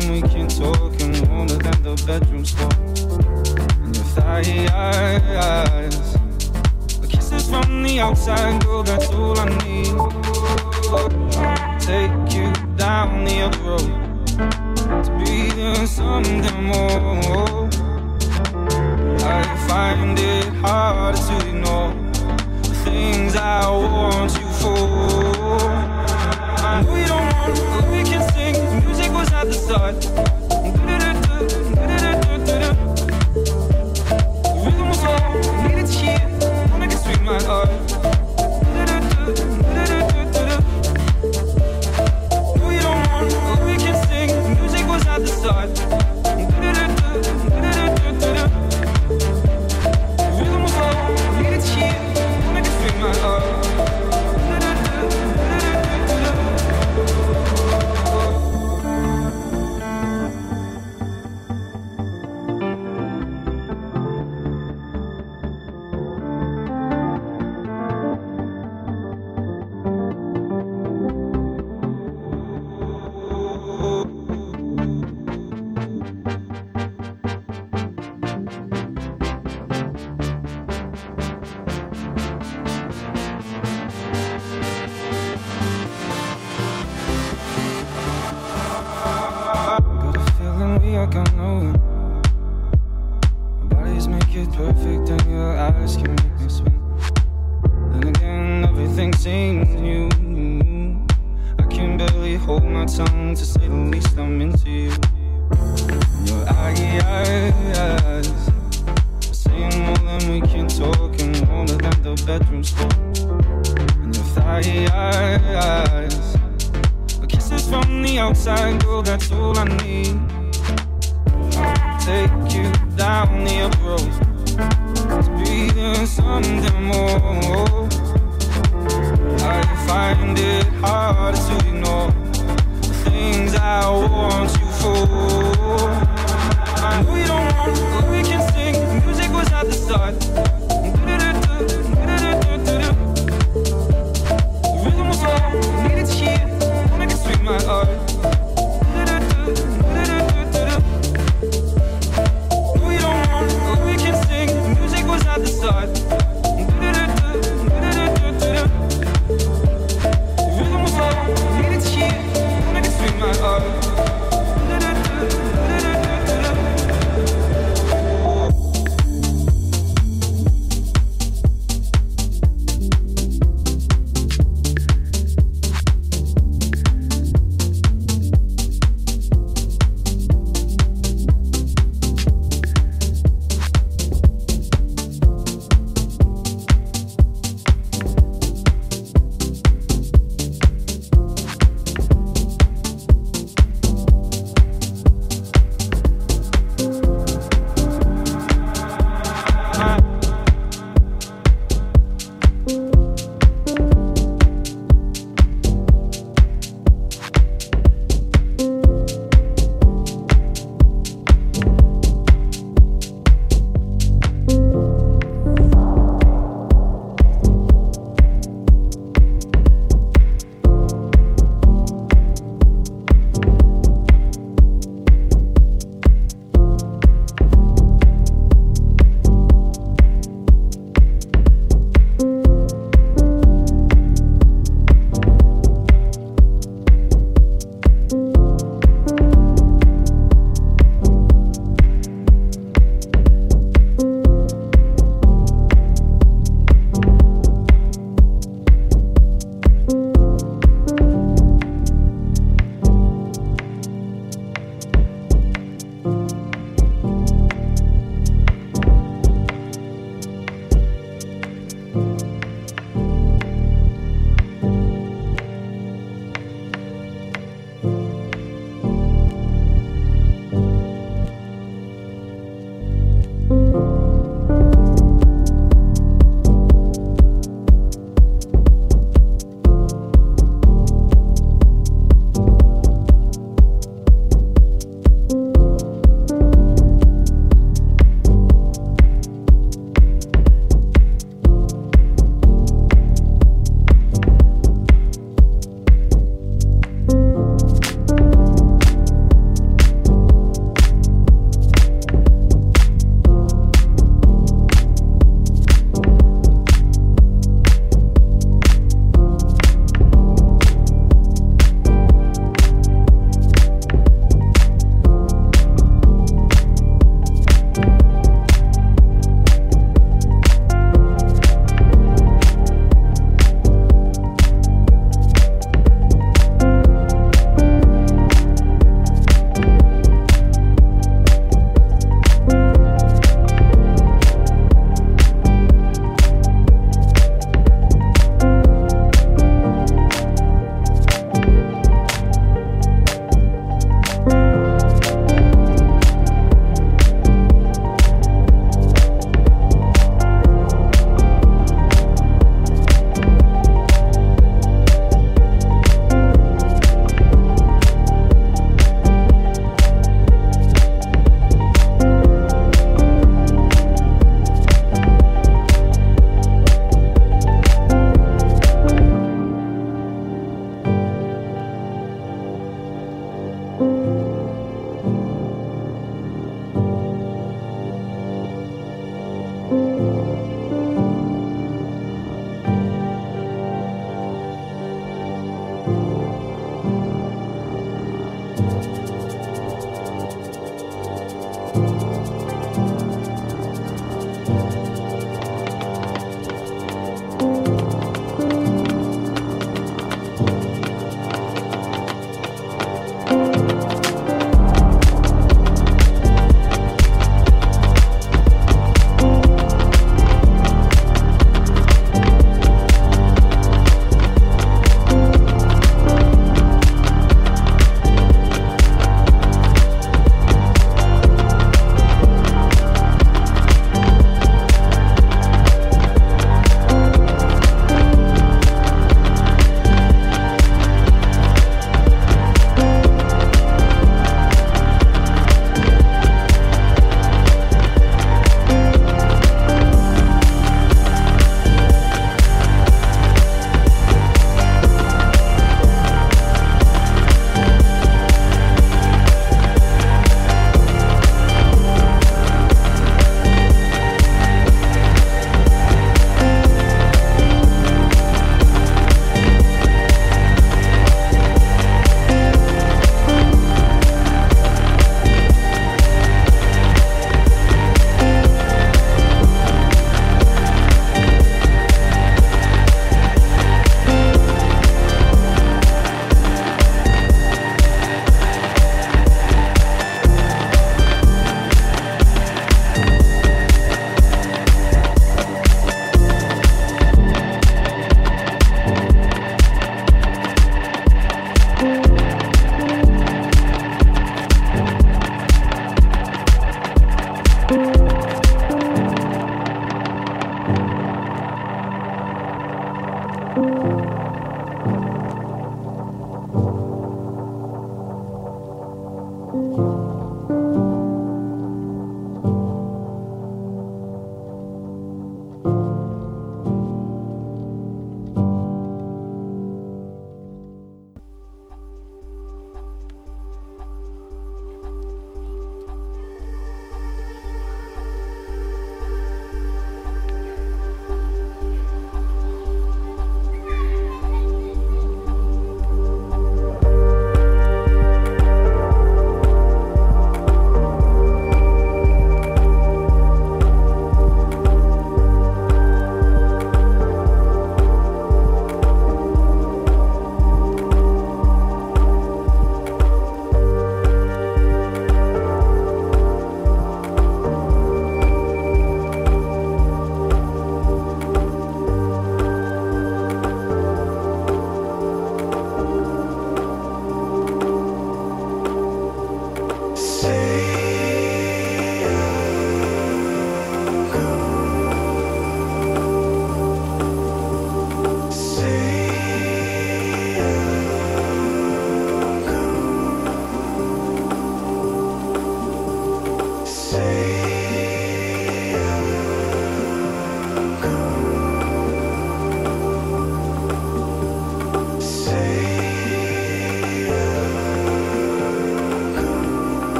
saying we can talk and older than the bedroom floor. And your thigh thighs, kisses from the outside, girl. That's all I need. Take you down the other road to be something more. I find it harder to ignore the things I want you for. I know you don't want, but we can sing. Music at the start. Hear. Wanna get sweet, my heart.